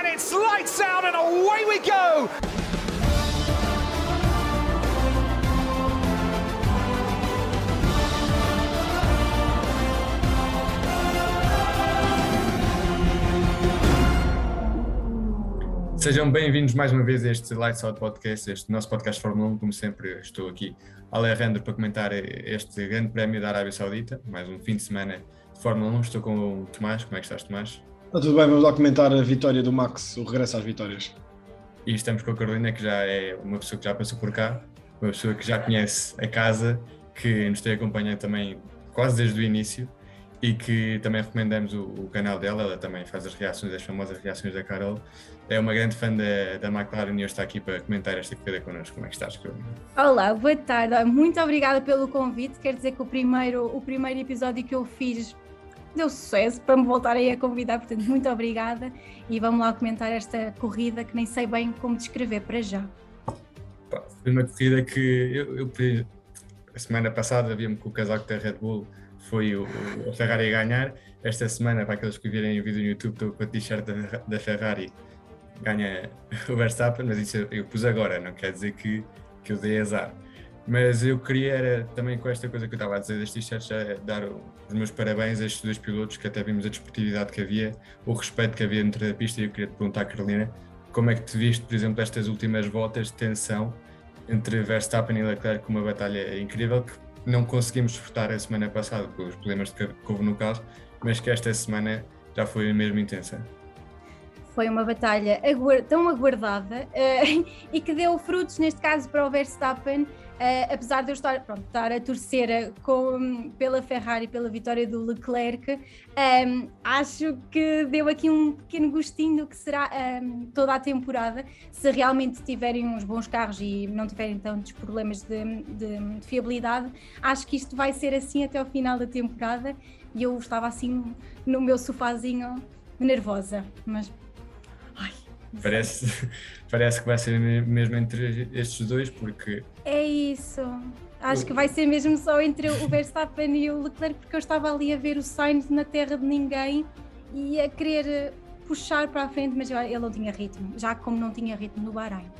and it's lights out and away we go. Sejam bem-vindos mais uma vez a este Lights Out Podcast, este nosso podcast Fórmula 1. Como sempre, estou aqui, Alejandro, para comentar este grande prémio da Arábia Saudita, mais um fim de semana de Fórmula 1. Estou com o Tomás. Como é que estás, Tomás? Está tudo bem, vamos lá comentar a vitória do Max, o regresso às vitórias. E estamos com a Carolina, que já é uma pessoa que já passou por cá, uma pessoa que já conhece a casa, que nos tem acompanhado também quase desde o início e que também recomendamos o, o, canal dela, ela também faz as reações, as famosas reações da Carol. É uma grande fã da, da McLaren e hoje está aqui para comentar esta corrida connosco. Como é que estás, Carolina? Olá, boa tarde. Muito obrigada pelo convite. Quer dizer que o primeiro, o primeiro episódio que eu fiz deu sucesso para me voltarem a convidar, portanto, muito obrigada. E vamos lá comentar esta corrida que nem sei bem como descrever para já. Foi uma corrida que eu, eu a semana passada via-me com o casaco da Red Bull foi o, o Ferrari a ganhar. Esta semana, para aqueles que virem o vídeo no YouTube, estou com a t-shirt da, da, Ferrari, ganha o Verstappen, mas isso eu, eu, pus agora, não quer dizer que, que eu dei azar. Mas eu queria era, também com esta coisa que eu estava a dizer das t-shirts, dar os meus parabéns a estes dois pilotos, que até vimos a desportividade que havia, o respeito que havia dentro da pista, e eu queria te perguntar, Carolina, como é que te viste, por exemplo, estas últimas voltas de tensão entre Verstappen e Leclerc, com uma batalha incrível, que não conseguimos desfrutar a semana passada pelos problemas que houve no carro, mas que esta semana já foi mesmo intensa. Foi uma batalha tão aguardada uh, e que deu frutos, neste caso, para o Verstappen, Uh, apesar de eu estar, pronto, estar a torcer eh, com, pela Ferrari pela vitória do Leclerc, um, ehm, acho que deu aqui um pequeno gostinho do que será um, ehm, toda a temporada, se realmente tiverem uns bons carros e não tiverem tantos problemas de, de, de fiabilidade, acho que isto vai ser assim até o final da temporada e eu estava assim no meu sofazinho nervosa, mas Parece, parece que vai ser mesmo entre estes dois, porque. É isso. Acho que vai ser mesmo só entre o Verstappen e o Leclerc, porque eu estava ali a ver o Sainz na terra de ninguém e a querer puxar para a frente, mas ele não tinha ritmo, já como não tinha ritmo no Bahrein.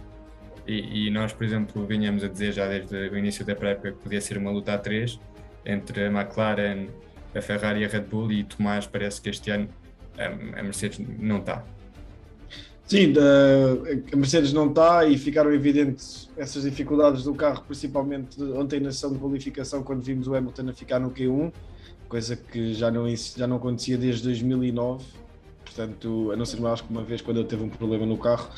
E, e nós, por exemplo, vinhamos a dizer já desde o início da pré-época que podia ser uma luta a três entre a McLaren, a Ferrari e a Red Bull, e Tomás parece que este ano a Mercedes não está. Sim, a Mercedes não está e ficaram evidentes essas dificuldades do carro, principalmente ontem na sessão de qualificação, quando vimos o Hamilton a ficar no Q1, coisa que já não, já não acontecia desde 2009, portanto, a não ser mais que uma vez quando ele teve um problema no carro.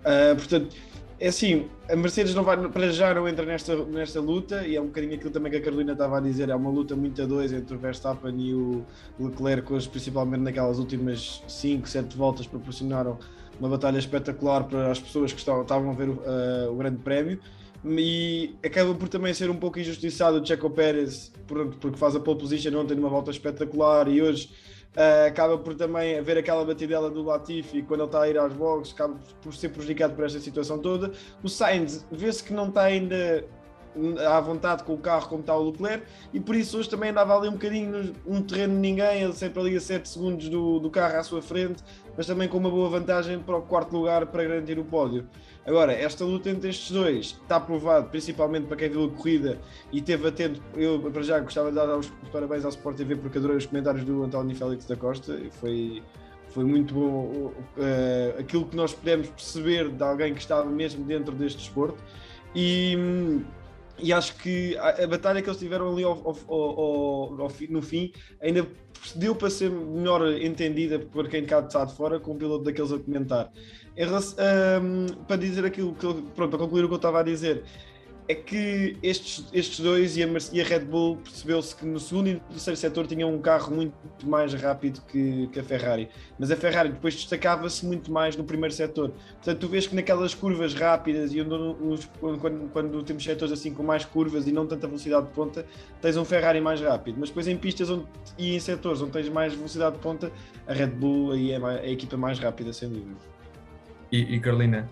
Uh, portanto, é assim, a Mercedes não vai, para já não entra nesta, nesta luta e é um bocadinho aquilo também que a Carolina estava a dizer, é uma luta muito a dois entre o Verstappen e o Leclerc, hoje, principalmente naquelas últimas 5, 7 voltas proporcionaram uma batalha espetacular para as pessoas que estavam, a ver uh, o Grande Prémio e acaba por também ser um pouco injustiçado o Checo Pérez porque faz a pole position ontem numa volta espetacular e hoje uh, acaba por também haver aquela batidela do Latifi quando ele está a ir às boxes, acaba por ser prejudicado por esta situação toda. O Sainz vê-se que não está ainda à vontade com o carro como está o Leclerc e por isso hoje também andava ali um bocadinho um terreno de ninguém, ele sempre ali a 7 segundos do, do carro à sua frente, mas também com uma boa vantagem para o quarto lugar para garantir o pódio. Agora, esta luta entre estes dois está provado, principalmente para quem viu a corrida e teve atento. Eu, para já, gostava de dar os parabéns ao Sport TV porque adorei os comentários do António Félix da Costa foi, foi muito bom uh, aquilo que nós pudemos perceber de alguém que estava mesmo dentro deste desporto. E hum, e acho que a, a, batalha que eles tiveram ali ao, ao, ao, no fim ainda deu para ser melhor entendida por quem cá está de fora com o piloto daqueles a comentar. Relação, um, para dizer aquilo que pronto, para concluir o que eu estava a dizer, é que estes, estes dois e a, e a Red Bull percebeu-se que no segundo e no terceiro setor tinham um carro muito mais rápido que, que a Ferrari, mas a Ferrari depois destacava-se muito mais no primeiro setor. Portanto, tu vês que naquelas curvas rápidas e quando, quando temos setores assim com mais curvas e não tanta velocidade de ponta, tens um Ferrari mais rápido, mas depois em pistas onde, e em setores onde tens mais velocidade de ponta, a Red Bull aí é, é a equipa mais rápida, sem dúvida. E, e Carolina,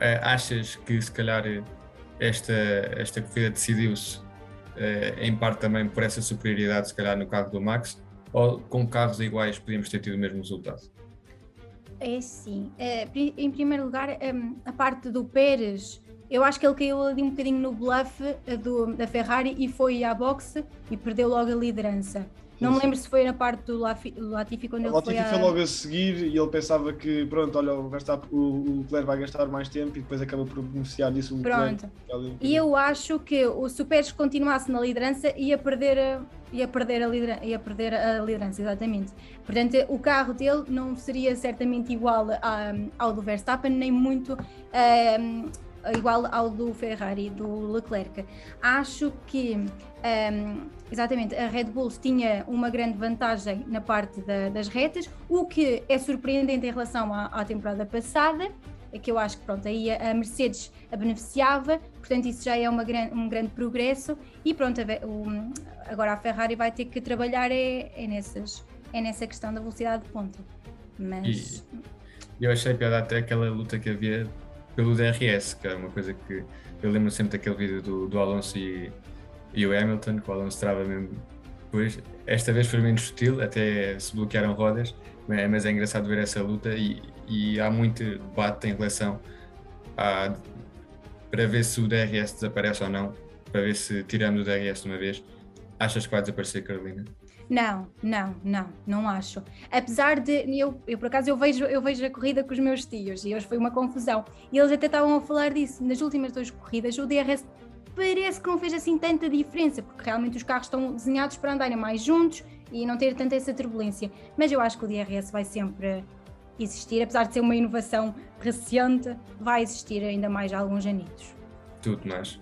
eh, achas que se calhar esta, esta corrida decidiu-se eh, em parte também por essa superioridade, se calhar, no carro do Max, ou com carros iguais podíamos ter tido o mesmo resultado? É sim. É, em primeiro lugar, hum, a parte do Pérez, eu acho que ele caiu ali um bocadinho no bluff eh, do, da Ferrari e foi à boxe e perdeu logo a liderança. Não me lembro se foi na parte do Latifi quando ele Latifi foi, a... foi logo a seguir e ele pensava que, pronto, olha, o, Verstappen, o Leclerc vai gastar mais tempo e depois acaba por beneficiar disso o Pronto. E eu acho que o Superes continuasse na liderança ia perder, ia perder, a, liderança, ia perder a liderança, exatamente. Portanto, o carro dele não seria certamente igual a, ao do Verstappen, nem muito... Um, igual ao do Ferrari, do Leclerc. Acho que um, exatamente a Red Bull tinha uma grande vantagem na parte da, das retas, o que é surpreendente em relação à, à temporada passada, é que eu acho que pronto, aí a Mercedes a beneficiava, portanto isso já é uma gran, um grande progresso e pronto, a, agora a Ferrari vai ter que trabalhar é, é, nessas, é nessa questão da velocidade de ponta. Mas... E eu achei piada até aquela luta que havia pelo DRS, que era uma coisa que eu lembro sempre daquele vídeo do, do Alonso e, e o Hamilton, que o Alonso trava mesmo. Depois, esta vez foi menos sutil, até se bloquearam rodas, mas é engraçado ver essa luta e, e há muito debate em relação a para ver se o DRS desaparece ou não, para ver se tiramos o DRS de uma vez. Achas que vai desaparecer, Carolina? Não, não, não, não acho. Apesar de eu, eu por acaso eu vejo, eu vejo a corrida com os meus tios e hoje foi uma confusão. E eles até estavam a falar disso. Nas últimas duas corridas, o DRS parece que não fez assim tanta diferença, porque realmente os carros estão desenhados para andarem mais juntos e não ter tanta essa turbulência. Mas eu acho que o DRS vai sempre existir, apesar de ser uma inovação recente, vai existir ainda mais alguns anitos. Tudo mais.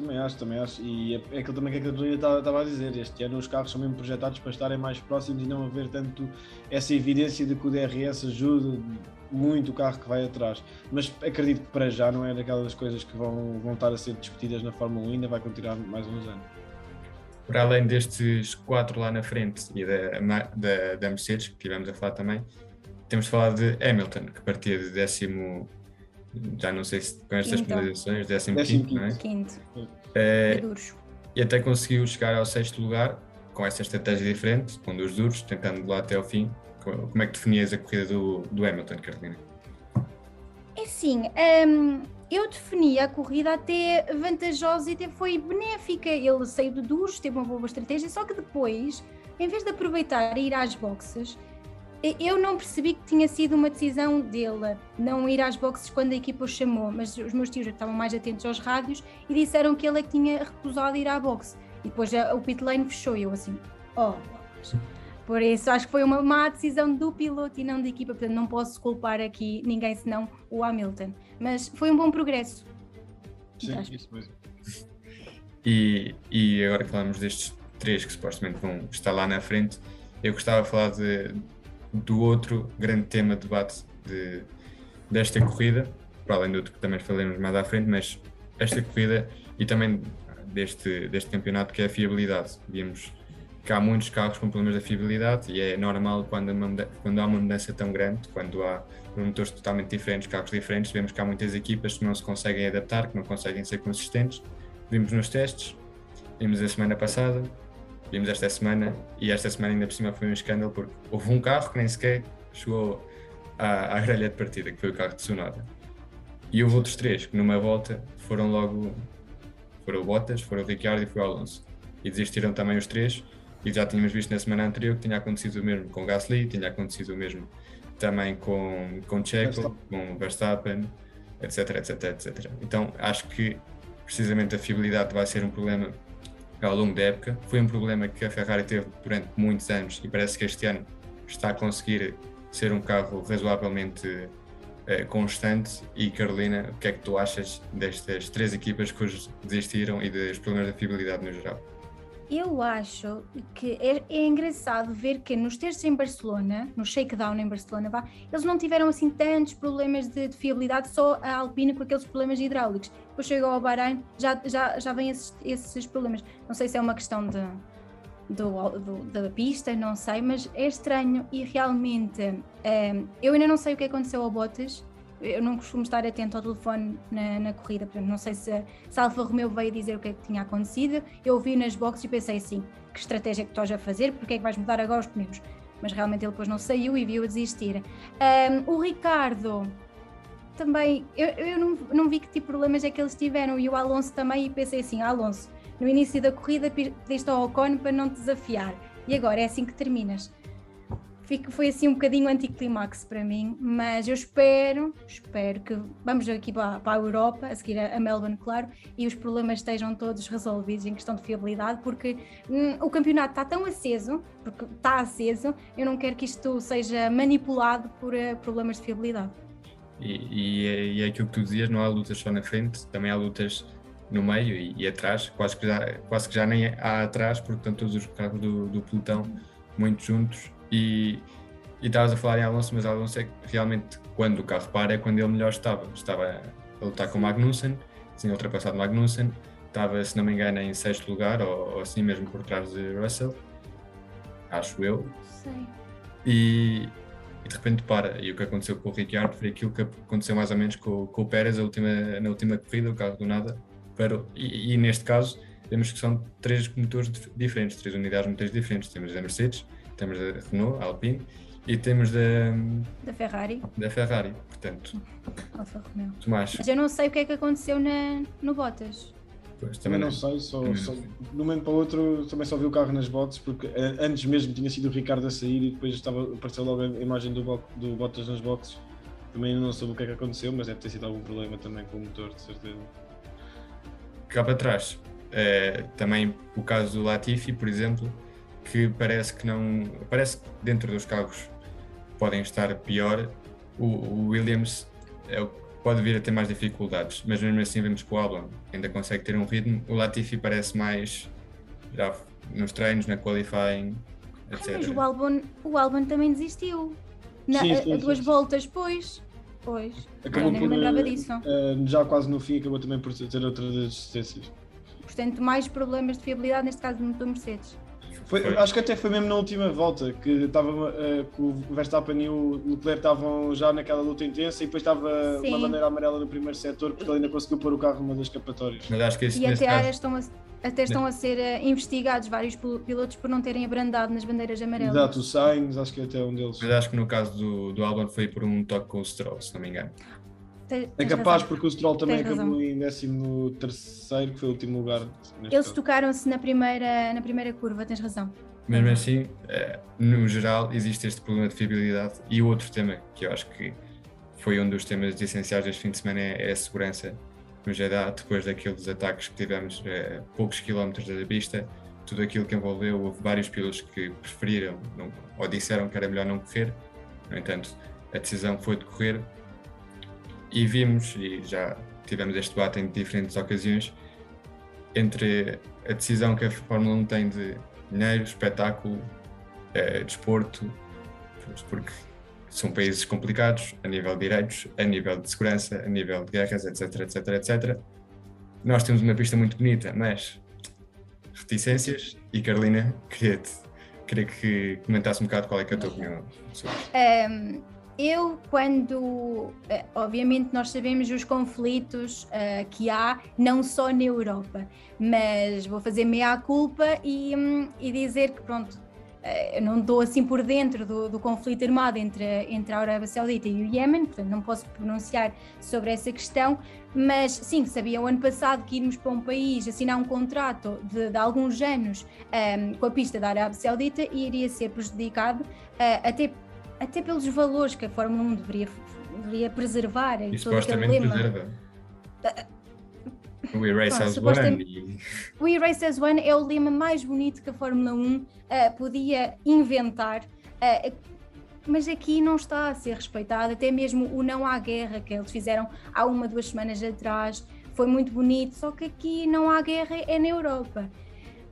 Também acho, também acho. E é, é aquilo também que a Carolina estava a dizer. Este ano os carros são mesmo projetados para estarem mais próximos e não haver tanto essa evidência de que o DRS ajuda muito o carro que vai atrás. Mas acredito que para já não é daquelas coisas que vão, vão estar a ser discutidas na Fórmula 1 ainda vai continuar mais uns anos. Para além destes quatro lá na frente e da, da, da Mercedes, que tivemos a falar também, temos de falar de Hamilton, que partia de décimo já não sei se com estas quinto. penalizações, 15 quinto, não é? Quinto. É, e até conseguiu chegar ao sexto lugar com essa estratégia diferente, com dois duros, tentando lá até ao fim. Como é que definias a corrida do, do Hamilton, Carolina? É sim, um, eu defini a corrida até vantajosa e até foi benéfica. Ele saiu de duros, teve uma boa estratégia, só que depois, em vez de aproveitar e ir às boxes, eu não percebi que tinha sido uma decisão dele não ir às boxes quando a equipa o chamou, mas os meus tios estavam mais atentos aos rádios e disseram que ele é que tinha recusado ir à boxe. E depois o pit lane fechou e eu assim, oh, por isso acho que foi uma má decisão do piloto e não da equipa, portanto não posso culpar aqui ninguém senão o Hamilton. Mas foi um bom progresso. Sim, isso mesmo. E, e agora que falamos destes três que supostamente vão estar lá na frente, eu gostava de falar de, do outro grande tema de debate de, desta corrida, para além do que também falaremos mais à frente, mas esta corrida e também deste, deste campeonato que é a fiabilidade. Vimos que há muitos carros com problemas de fiabilidade e é normal quando, quando há uma mudança tão grande, quando há motores totalmente diferentes, carros diferentes, vemos que há muitas equipas que não se conseguem adaptar, que não conseguem ser consistentes. Vimos nos testes, vimos a semana passada, vimos esta semana e esta semana ainda por cima foi um escândalo porque houve um carro que nem sequer chegou à, à grelha de partida, que foi o carro de Tsunoda. E houve outros três que numa volta foram logo, foram o Bottas, foram o Ricciardo e foi o Alonso. E desistiram também os três e já tínhamos visto na semana anterior que tinha acontecido o mesmo com Gasly, tinha acontecido o mesmo também com, com Checo, com Verstappen, etc, etc, etc. Então acho que precisamente a fiabilidade vai ser um problema ao longo da época. Foi um problema que a Ferrari teve durante muitos anos e parece que este ano está a conseguir ser um carro razoavelmente eh, constante. E Carolina, o que é que tu achas destas três equipas que hoje desistiram e dos problemas de fiabilidade no geral? Eu acho que é, é, engraçado ver que nos testes em Barcelona, no shakedown em Barcelona, vá, eles não tiveram assim tantos problemas de, de, fiabilidade, só a Alpine com aqueles problemas hidráulicos. Depois chegou ao Bahrein, já, já, já vêm esses, esses problemas. Não sei se é uma questão de, do, do, da pista, não sei, mas é estranho e realmente é, eu ainda não sei o que aconteceu ao Bottas eu não costumo estar atento ao telefone na, na corrida, portanto, não sei se, se a Alfa Romeo veio dizer o que é que tinha acontecido. Eu vi nas boxes e pensei assim: que estratégia é que estás a fazer? Porque é que vais mudar agora os pneus? mas realmente ele depois não saiu e viu a desistir. Um, o Ricardo também, eu, eu não, não vi que tipo de problemas é que eles tiveram e o Alonso também, e pensei assim: Alonso, no início da corrida pediste ao Ocon para não te desafiar e agora é assim que terminas. Fico, foi assim um bocadinho anticlimax para mim, mas eu espero, espero que vamos aqui para, para a Europa, a seguir a, a, Melbourne, claro, e os problemas estejam todos resolvidos em questão de fiabilidade, porque hum, o campeonato está tão aceso, porque está aceso, eu não quero que isto seja manipulado por uh, problemas de fiabilidade. E, e, é, e, é aquilo que tu dizias, não há lutas só na frente, também há lutas no meio e, e atrás, quase que, já, quase que já nem há atrás, porque estão todos os carros do, do pelotão muito juntos e, e estavas a falar em Alonso, mas Alonso é que realmente quando o carro para é quando ele melhor estava. Estava a lutar com o Magnussen, tinha ultrapassado o Magnussen, estava, se não me engano, em sexto lugar ou, ou assim mesmo por trás de Russell, acho eu. Sei. E, e de repente para. E o que aconteceu com o Ricciardo foi aquilo que aconteceu mais ou menos com, com o Pérez última, na última corrida, o carro do nada parou. E, e, neste caso, vemos que são três motores diferentes, três unidades motores diferentes. Temos a Mercedes, temos a Renault, a Alpine e temos da, da Ferrari. Da Ferrari, portanto. Alfa Romeo. Tomás. Mas eu não sei o que é que aconteceu na, no Bottas. Pois, também, não, sei, só, só, de um momento para o outro também só vi o carro nas boxes, porque eh, antes mesmo tinha sido o Ricardo a sair e depois estava, apareceu logo a imagem do, do Bottas nas boxes. Também não soube o que é que aconteceu, mas deve ter sido algum problema também com o motor, de certeza. Cá para trás, é, também o caso do Latifi, por exemplo, que parece que não. Parece que dentro dos carros podem estar pior. O, o Williams é, pode vir a ter mais dificuldades, mas mesmo assim vemos que o Albon ainda consegue ter um ritmo. O Latifi parece mais já nos treinos, na qualifying, etc. mas o Albon, o Albon também desistiu. Na, sim, sim, a, a duas sim, voltas, pois. Pois. Acabou por, lembrava disso. Uh, já quase no fim acabou também por ter outras desistências. Portanto, mais problemas de fiabilidade, neste caso do Mercedes. Foi, acho que até foi mesmo na última volta que estava uh, que o Verstappen e o Leclerc estavam já naquela luta intensa e depois estava Sim. uma bandeira amarela no primeiro setor porque ele ainda conseguiu pôr o carro numa das escapatórias. Mas acho que esse, e até, caso... estão a, até estão a ser uh, investigados vários pilotos por não terem abrandado nas bandeiras amarelas. Exato, o Sainz, acho que até um deles. Mas acho que no caso do, do Albon foi por um toque com o Stroll, se não me engano. É capaz, razão. porque o Stroll também Tens acabou razão. em 13 terceiro, que foi o último lugar. Eles tocaram-se na primeira, na primeira curva, tens razão. Mesmo assim, eh, no geral, existe este problema de fiabilidade. E o outro tema que eu acho que foi um dos temas essenciais deste fim de semana é, a segurança no Jeddah, depois daqueles ataques que tivemos a eh, poucos quilómetros da pista, tudo aquilo que envolveu, houve vários pilotos que preferiram não, ou disseram que era melhor não correr, no entanto, a decisão foi de correr e vimos, e já tivemos este debate em diferentes ocasiões, entre a decisão que a Fórmula 1 tem de dinheiro, espetáculo, é, desporto, porque são países complicados a nível de direitos, a nível de segurança, a nível de guerras, etc, etc, etc. Nós temos uma pista muito bonita, mas reticências e Carolina, queria-te queria que comentasse um bocado qual é, é a tua opinião sobre um, eu, quando. Eh, obviamente, nós sabemos os conflitos uh, que há, não só na Europa, mas vou fazer meia-culpa e, um, e dizer que, pronto, uh, eu não estou assim por dentro do, do, conflito armado entre, entre a Arábia Saudita e o Iémen, portanto, não posso pronunciar sobre essa questão, mas sim, sabia o ano passado que irmos para um país assinar um contrato de, de alguns anos um, com a pista da Arábia Saudita iria ser prejudicado, uh, até até pelos valores que a Fórmula 1 deveria, deveria preservar. E, e supostamente preserva. O Erase as One. O Erase as One é o lema mais bonito que a Fórmula 1 uh, podia inventar. Uh, mas aqui não está a ser respeitado, até mesmo o não há guerra que eles fizeram há uma, duas semanas atrás, foi muito bonito, só que aqui não há guerra, é na Europa.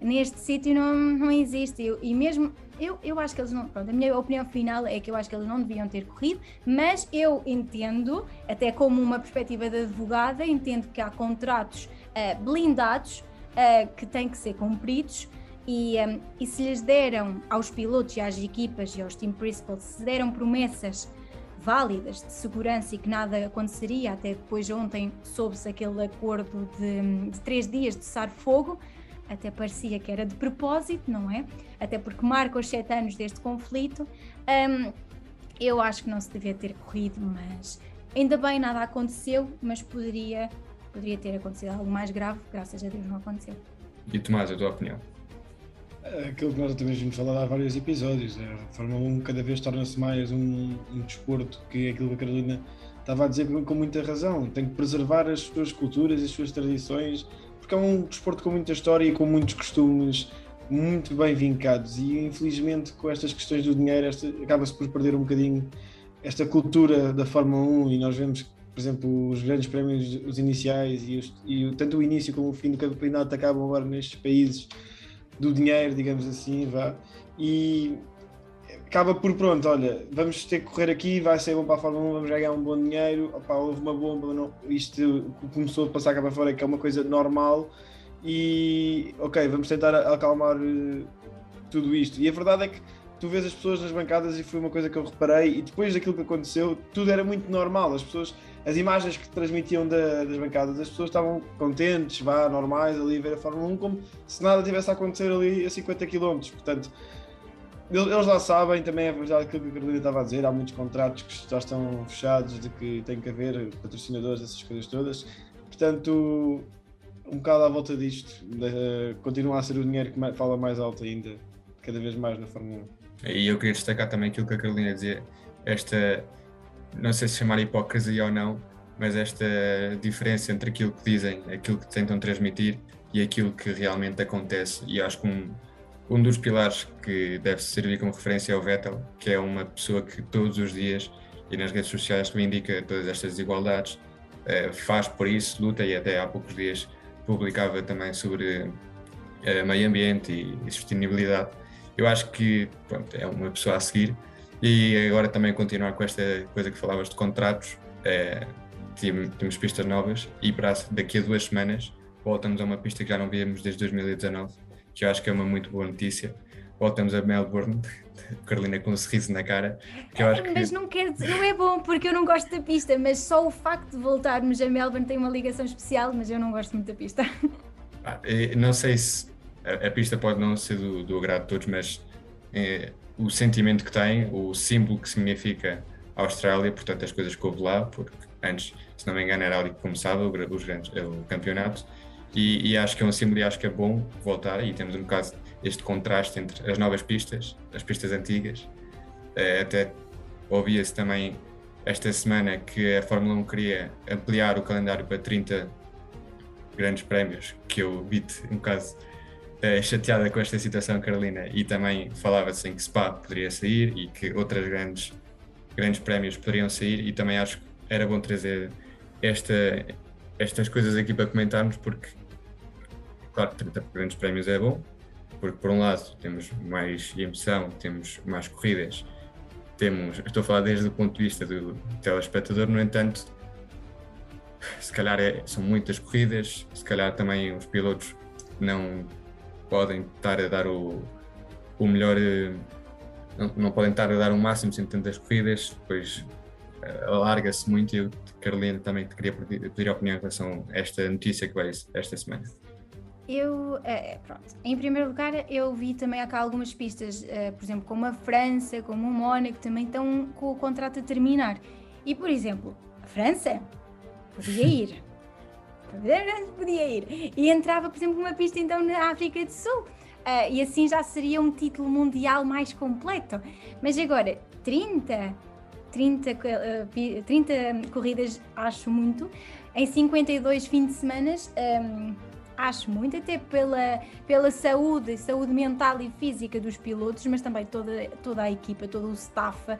Neste sítio não, não existe, e mesmo eu, eu acho que eles não. Pronto, a minha opinião final é que eu acho que eles não deviam ter corrido, mas eu entendo, até como uma perspectiva de advogada, entendo que há contratos uh, blindados uh, que têm que ser cumpridos. E, um, e se lhes deram aos pilotos e às equipas e aos team principals, se deram promessas válidas de segurança e que nada aconteceria, até depois ontem soube-se aquele acordo de, de três dias de cessar fogo, até parecia que era de propósito, não é? Até porque marca os sete anos deste conflito. Um, eu acho que não se devia ter corrido, mas ainda bem nada aconteceu, mas poderia, poderia ter acontecido algo mais grave, graças a Deus não aconteceu. E Tomás, a tua opinião? Aquilo que nós também vimos falar há vários episódios, a Fórmula 1 cada vez torna-se mais um, um desporto que é aquilo que a Carolina estava a dizer com muita razão, tem que preservar as suas culturas e as suas tradições, porque é um desporto com muita história e com muitos costumes muito bem vincados e infelizmente com estas questões do dinheiro acaba-se por perder um bocadinho esta cultura da Fórmula 1 e nós vemos por exemplo, os grandes prémios, os iniciais e, os, e tanto o início como o fim do campeonato acabam agora nestes países do dinheiro, digamos assim, vá. E acaba por pronto, olha, vamos ter que correr aqui, vai ser bom para a Fórmula 1, vamos ganhar um bom dinheiro, opa, houve uma bomba, não, isto começou a passar cá para fora, que é uma coisa normal, e ok, vamos tentar acalmar uh, tudo isto. E a verdade é que tu vês as pessoas nas bancadas e foi uma coisa que eu reparei, e depois daquilo que aconteceu, tudo era muito normal, as pessoas, as imagens que transmitiam da, das bancadas, as pessoas estavam contentes, vá, normais, ali a ver a Fórmula 1, como se nada tivesse a acontecer ali a 50 km, portanto, eles lá sabem, também é verdade aquilo que a Carolina estava a dizer, há muitos contratos que já estão fechados de que tem que haver patrocinadores, essas coisas todas, portanto, um bocado à volta disto, continua a ser o dinheiro que fala mais alto ainda, cada vez mais na Fórmula 1. E eu queria destacar também aquilo que a Carolina dizia, esta, não sei se chamar hipocrisia ou não, mas esta diferença entre aquilo que dizem, aquilo que tentam transmitir e aquilo que realmente acontece. E acho que um, um dos pilares que deve servir como referência é o Vettel, que é uma pessoa que todos os dias e nas redes sociais reivindica todas estas desigualdades, eh, faz por isso, luta e até há poucos dias publicava também sobre eh, meio ambiente e sustentabilidade eu acho que pronto, é uma pessoa a seguir. E agora também continuar com esta coisa que falavas de contratos, é, temos pistas novas e para daqui a duas semanas voltamos a uma pista que já não víamos desde 2019, que eu acho que é uma muito boa notícia. Voltamos a Melbourne, Carolina com um sorriso na cara. Que eu acho que... Mas não, quer dizer, não é bom porque eu não gosto da pista, mas só o facto de voltarmos a Melbourne tem uma ligação especial, mas eu não gosto muito da pista. Ah, não sei se a, a, pista pode não ser do, do agrado de todos, mas é, o sentimento que tem, o símbolo que significa a Austrália, portanto as coisas que houve lá, porque antes, se não me engano, era ali que começava o, os grandes, o campeonato, e, e, acho que é um símbolo e acho que é bom voltar, e temos um bocado este contraste entre as novas pistas, as pistas antigas, é, até ouvia-se também esta semana que a Fórmula 1 queria ampliar o calendário para 30 grandes prémios, que eu vi-te um bocado uh, chateada com esta situação, Carolina, e também falava-se em que Spa poderia sair e que outras grandes, grandes prémios poderiam sair, e também acho que era bom trazer esta, estas coisas aqui para comentarmos, porque, claro, 30 grandes prémios é bom, porque, por um lado, temos mais emoção, temos mais corridas, temos, estou a falar desde o ponto de vista do telespectador, no entanto, se calhar é, são muitas corridas, se calhar também os pilotos não podem estar a dar o, o melhor, eh, não, não, podem estar a dar o máximo sem tantas corridas, depois eh, alarga-se muito Carolina, também te queria pedir, a opinião em relação a esta notícia que veio esta semana. Eu, é, pronto, em primeiro lugar, eu vi também cá algumas pistas, uh, por exemplo, como a França, como o Mónaco, também estão com o contrato a terminar. E, por exemplo, a França podia ir, podia ir. E entrava, por exemplo, numa pista então na África do Sul. Uh, e assim já seria um título mundial mais completo. Mas agora, 30, 30, uh, 30 corridas acho muito. Em 52 fins de semana, um, acho muito, até pela, pela saúde, saúde mental e física dos pilotos, mas também toda, toda a equipa, todo o staff. Uh,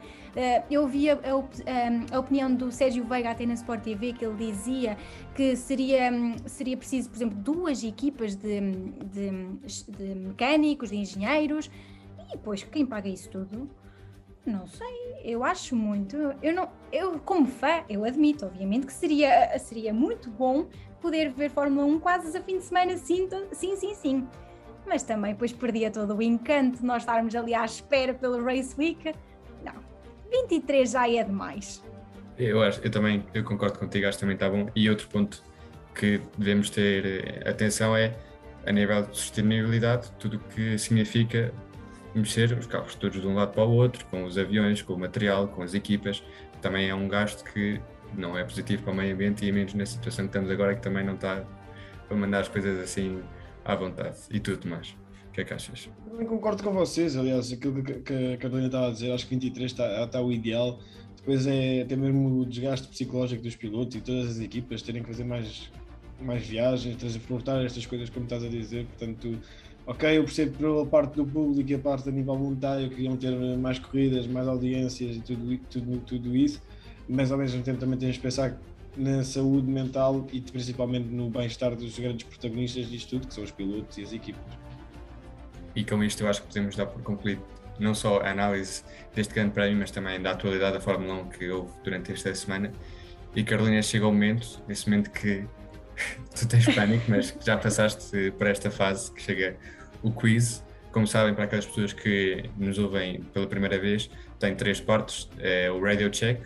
eu vi a, a, a, opinião do Sérgio Veiga até na Sport TV, que ele dizia que seria, seria preciso, por exemplo, duas equipas de, de, de mecânicos, de engenheiros, e depois quem paga isso tudo? Não sei, eu acho muito. Eu não, eu como fã, eu admito, obviamente, que seria, seria muito bom poder ver Fórmula 1 quase a fim de semana, sim, sim, sim, sim. Mas também depois perdia todo o encanto de nós estarmos ali à espera pelo Race Week. Não, 23 já é demais. Eu, acho, eu também eu concordo contigo, acho que também está bom. E outro ponto que devemos ter eh, atenção é a nível de sustentabilidade, tudo o que significa mexer os carros todos de um lado para o outro, com os aviões, com o material, com as equipas, também é um gasto que não é positivo para o meio ambiente e menos na situação que estamos agora que também não está para mandar as coisas assim à vontade e tudo mais. O que é que achas? Também concordo com vocês, aliás, aquilo que, que a Carolina estava a dizer, acho que 23 está, está o ideal. Depois é até mesmo o desgaste psicológico dos pilotos e todas as equipas terem que fazer mais, mais viagens, transportar estas coisas como estás a dizer, portanto ok, eu percebo pela parte do público e a parte a nível monetário queriam ter mais corridas, mais audiências e tudo, tudo, tudo isso, mas ao mesmo tempo também temos que pensar na saúde mental e principalmente no bem-estar dos grandes protagonistas disto tudo, que são os pilotos e as equipas. E com isto eu acho que podemos dar por concluído não só a análise deste grande prémio, mas também da atualidade da Fórmula 1 que houve durante esta semana. E Carolina, chega o momento, nesse momento que tu tens pânico, mas já passaste por esta fase que chega o quiz. Como sabem, para aquelas pessoas que nos ouvem pela primeira vez, tem três partes: é o Radio Check,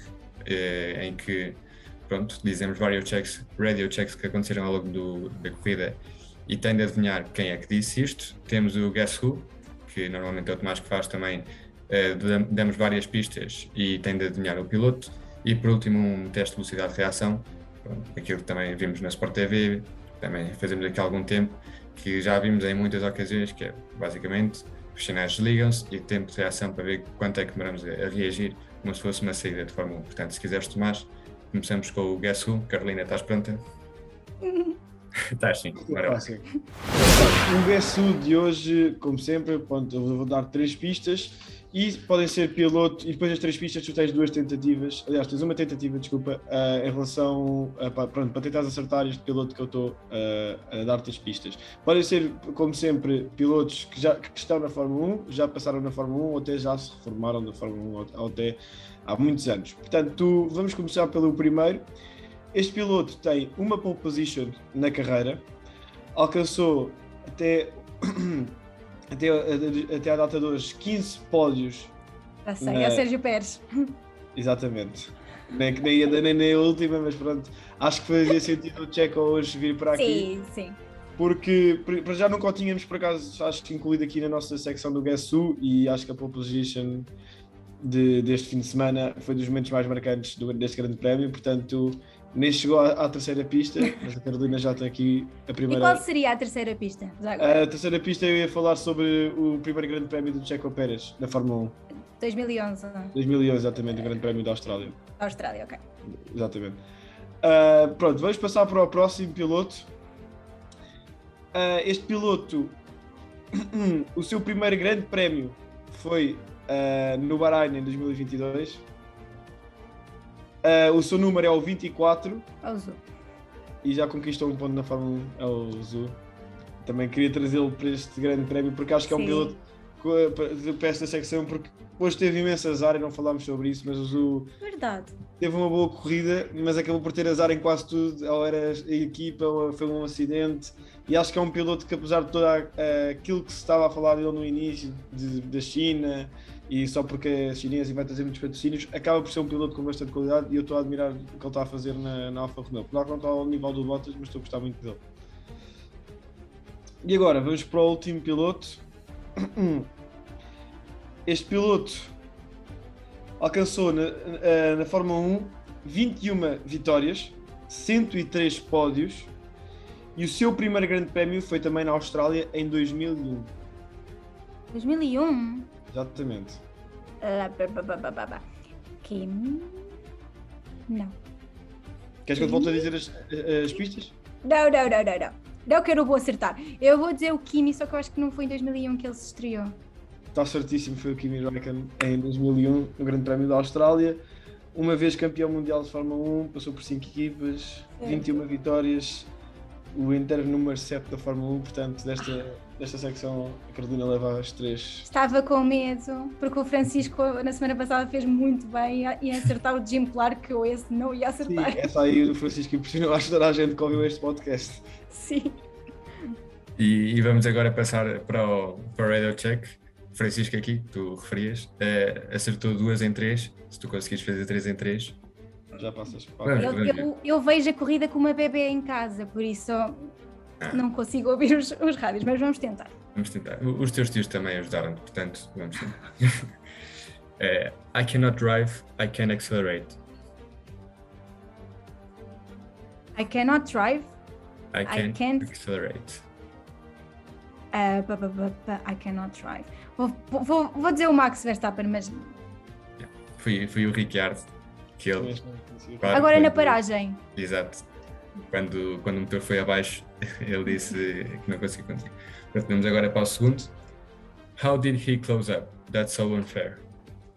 é, em que pronto, dizemos vários checks, radio checks que aconteceram ao longo do, da corrida e tem de adivinhar quem é que disse isto. Temos o Guess Who, que normalmente é o Tomás que faz também, eh, damos várias pistas e tem de adivinhar o piloto. E por último, um teste de velocidade de reação, pronto, aquilo que também vimos na Sport TV, também fazemos aqui há algum tempo, que já vimos em muitas ocasiões, que é basicamente os sinais desligam-se e o tempo de reação para ver quanto é que demoramos a reagir, como se fosse uma saída de Fórmula 1. Portanto, se quiseres, Tomás, Começamos com o Guess Who. Carolina, estás pronta? Estás sim, bora O Guess Who de hoje, como sempre, pronto, eu vou dar três pistas e podem ser piloto, e depois das três pistas tu tens duas tentativas, aliás, tens uma tentativa, desculpa, uh, em relação, para, pronto, para tentar acertar este piloto que eu estou uh, a dar-te as pistas. Podem ser, como sempre, pilotos que já que estão na Fórmula 1, já passaram na Fórmula 1 ou até já se reformaram da Fórmula 1 ou até há muitos anos. Portanto, vamos começar pelo primeiro. Este piloto tem uma pole position na carreira, alcançou até até, até a data de hoje 15 pódios. Já sei, na... é o Sérgio Pérez. Exatamente. Nem, nem, nem, nem a última, mas pronto, acho que fazia sentido o Checo hoje vir para aqui. Sim, sim. Porque para já nunca o tínhamos, por acaso, acho que incluído aqui na nossa secção do Guess Who, e acho que a pole position de, deste fim de semana foi dos momentos mais marcantes do, deste grande prémio, portanto nem chegou à, à, terceira pista, mas a Carolina já tem aqui a primeira. E qual seria a terceira pista? A terceira pista eu ia falar sobre o primeiro grande prémio do Checo Pérez, na Fórmula 1. 2011. 2011, exatamente, o grande prémio da Austrália. Austrália, ok. Exatamente. Uh, pronto, vamos passar para o próximo piloto. Uh, este piloto, o seu primeiro grande prémio foi uh, no Bahrein em 2022 Uh, o seu número é o 24. É o Zu. E já conquistou um ponto na Fórmula 1. É o Zu. Também queria trazê-lo para este grande prémio porque acho que é um piloto para esta secção porque hoje teve imenso azar e não falámos sobre isso, mas o Zu Verdade. teve uma boa corrida, mas acabou por ter azar em quase tudo, ou era a equipa, ou foi um acidente, e acho que é um piloto que apesar de tudo aquilo que se estava a falar dele no início, da China, e só porque é chinês e vai trazer muitos patrocínios, acaba por ser um piloto com bastante qualidade e eu estou a admirar o que ele está a fazer na, na Alfa Romeo. Claro que não está ao nível do Bottas, mas estou a gostar muito dele. E agora, vamos para o último piloto. Este piloto alcançou na, na, na Fórmula 1 21 vitórias, 103 pódios e o seu primeiro grande prémio foi também na Austrália em 2001. 2001? Exatamente. Kim. Não. Queres que eu te volte a dizer as, as pistas? Não, não, não, não, não. Não que eu não vou acertar. Eu vou dizer o Kimi, só que eu acho que não foi em 2001 que ele se estreou. Está certíssimo, foi o Kimi Raikkonen em 2001, no Grande Prémio da Austrália. Uma vez campeão mundial de Fórmula 1, passou por 5 equipas, 21 vitórias, o inteiro número 7 da Fórmula 1, portanto, desta, desta secção a Carolina leva as três. Estava com medo, porque o Francisco na semana passada fez muito bem em acertar o Jim claro que eu esse não ia acertar. Sim, essa aí o Francisco impressionou, acho que toda a gente que ouviu este podcast. Sim. E, e, vamos agora passar para o, para o Radio Check. Francisco aqui, que tu referias, uh, acertou duas em três, se tu conseguires fazer três em três, já passas para eu, eu, eu, vejo a corrida com uma bebê em casa, por isso. Não consigo ouvir os, os rádios, mas vamos tentar. Vamos tentar. Os teus tios também ajudaram, portanto, vamos tentar. Eh, I cannot drive, I can accelerate. I cannot drive, I can can't- accelerate. uh, pa- pa- pa- pa- I cannot drive. Vou, vou, vou dizer o Max Verstappen, mas Foi, foi o Ricciardo que ele. Agora na paragem. Exato. Quando, quando o motor foi abaixo, ele disse que não conseguia conduzir. Portanto, vamos agora para o segundo. How did he close up? That's so unfair.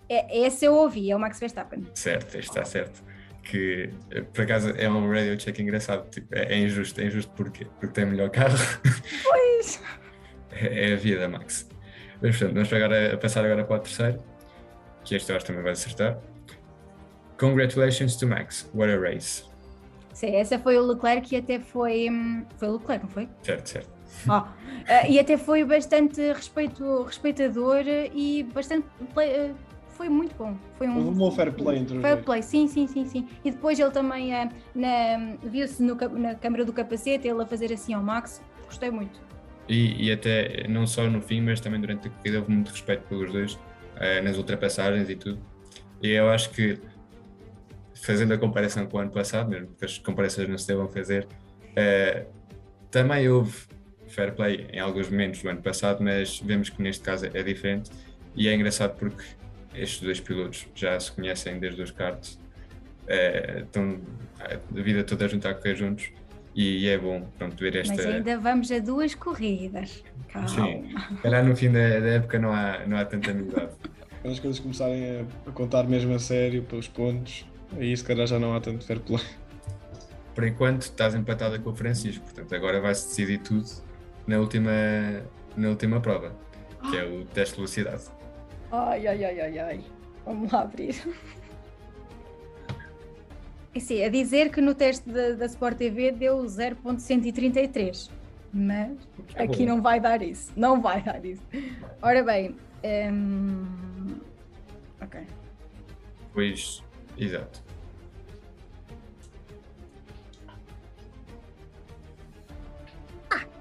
É, esse eu ouvi, é o Max Verstappen. Certo, está certo. Que eh, por acaso é um radio check engraçado. Tipo, é, é injusto. É injusto porque, porque tem melhor carro. Pois. É, é a vida, Max. Mas portanto, vamos agora, passar agora para o terceiro. Que este eu acho também vai acertar. Congratulations to Max. What a race. Sim, essa foi o Leclerc e até foi. hum, Foi o Leclerc, não foi? Certo, certo. Ó, eh, e até foi bastante respeito, respeitador e bastante. play- eh, foi muito bom. Foi um. Houve um bom fair play entre os Fair play, sim, sim, sim, sim. E depois ele também na- viu-se na câmara do capacete, ele a fazer assim ao Max. Gostei muito. E, e até não só no fim, mas também durante a corrida houve muito respeito pelos dois, nas ultrapassagens e tudo. E eu acho que, fazendo a comparação com o ano passado, mesmo que as comparações não se devam fazer, eh, também houve fair play em alguns momentos do ano passado, mas vemos que neste caso é diferente. E é engraçado porque estes dois pilotos já se conhecem desde os karts, eh, estão a vida toda junto a correr juntos. E é bom pronto, ver esta. Mas ainda vamos a duas corridas. Calma. Sim. Calhar no fim da, da época não há, não há tanta amizade. Quando as coisas começarem a, a contar mesmo a sério pelos pontos, aí se calhar já não há tanto fair play. Por enquanto estás empatada com o Francisco, portanto agora vai-se decidir tudo na última, na última prova, que é o teste de velocidade. Ai, ai, ai, ai, ai. Vamos lá abrir. E sim, a dizer que no teste da, da Sport TV deu 0.133. Mas É aqui não vai dar isso. Não vai dar isso. Ora bem. hum, Ok. Pois, exato.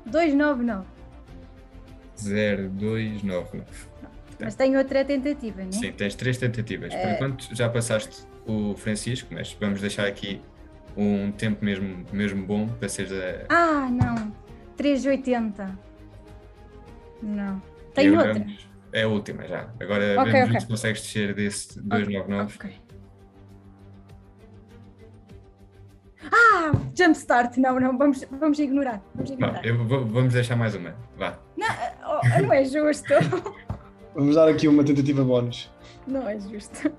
299. 0299. Mas tem outra tentativa, não é? Sim, tens três tentativas. Por É. enquanto já passaste o Francisco, mas vamos deixar aqui um tempo mesmo, mesmo bom para seres a. Ah, não. 380. Não. Tem outra. vamos- É a última já. Agora Ok, vemos ok. se consegues descer desse 299. Ok. Ah, jumpstart. Não, não, vamos, vamos ignorar. Vamos Não, ignorar. eu vou- vamos deixar mais uma. Vá. Oh, não é justo. Vamos dar aqui uma tentativa bónus. Não é justo.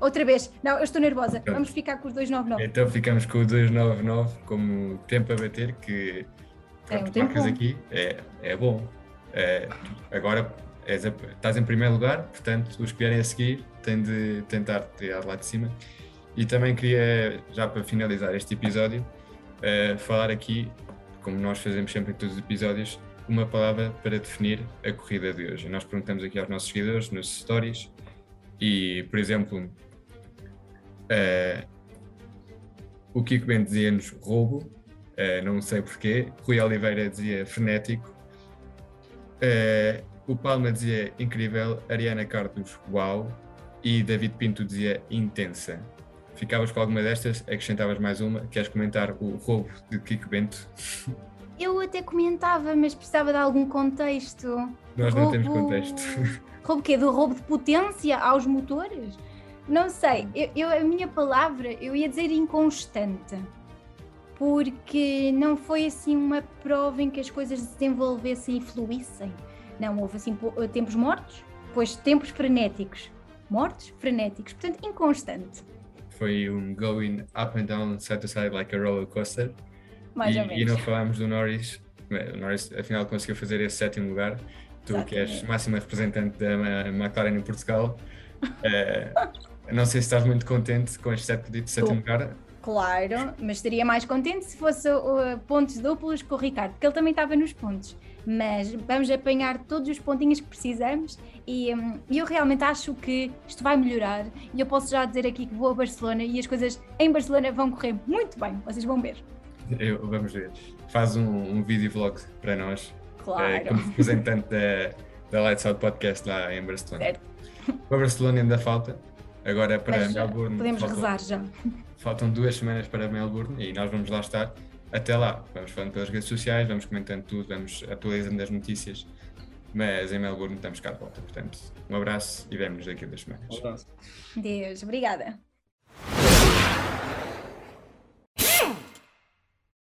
Outra vez. Não, eu estou nervosa. Pronto. Vamos ficar com os 299. Então ficamos com o 299 como tempo a bater, que É um pronto, tempo marcas bom. aqui é, é bom. É, agora és a- estás em primeiro lugar, portanto os que vierem a seguir têm de tentar tirar lá de cima. E também queria, já para finalizar este episódio, eh, falar aqui, como nós fazemos sempre em todos os episódios, uma palavra para definir a corrida de hoje. Nós perguntamos aqui aos nossos seguidores nos stories e, por exemplo, eh, o Kiko Bento dizia-nos roubo, eh, não sei porquê. Rui Oliveira dizia frenético. Eh, o Palma dizia incrível. Ariana Carlos, uau. E David Pinto dizia intensa. Ficavas com alguma destas? Acrescentavas mais uma? Queres comentar o roubo de Kiko Bento? Eu até comentava, mas precisava de algum contexto. Nós não temos Roubo- contexto. Roubo o quê? Do roubo de potência aos motores? Não sei. Eu, eu- a minha palavra, eu ia dizer inconstante. Porque não foi assim uma prova em que as coisas se desenvolvessem e fluíssem. Não, houve assim po- tempos mortos, depois tempos frenéticos. Mortos, frenéticos. Portanto, inconstante. Foi um going up and down, side to side, like a roller coaster. Mais e, ou e menos. não falámos do Norris. O Norris afinal conseguiu fazer esse sétimo lugar. Tu que és Exatamente. máxima representante da McLaren em Portugal. eh, não sei se estás muito contente com este sétimo, sétimo lugar. Claro, mas estaria mais contente se fosse uh, pontos duplos com o Ricardo, porque ele também estava nos pontos. Mas vamos apanhar todos os pontinhos que precisamos e hum, eu realmente acho que isto vai melhorar e eu posso já dizer aqui que vou a Barcelona e as coisas em Barcelona vão correr muito bem, vocês vão ver. Eu, vamos ver. Faz um, um vídeo vlog para nós, Claro. eh, como representante da, da Lights Out Podcast lá em Barcelona. Certo. Para Barcelona ainda falta, agora para Mas Melbourne podemos faltam, rezar já. faltam duas semanas para Melbourne e nós vamos lá estar até lá, vamos falando pelas redes sociais, vamos comentando tudo, vamos atualizando as notícias. Mas em Melbourne estamos cá de volta. Portanto, um abraço e vemos daqui a duas semanas. Um abraço. Deus, obrigada.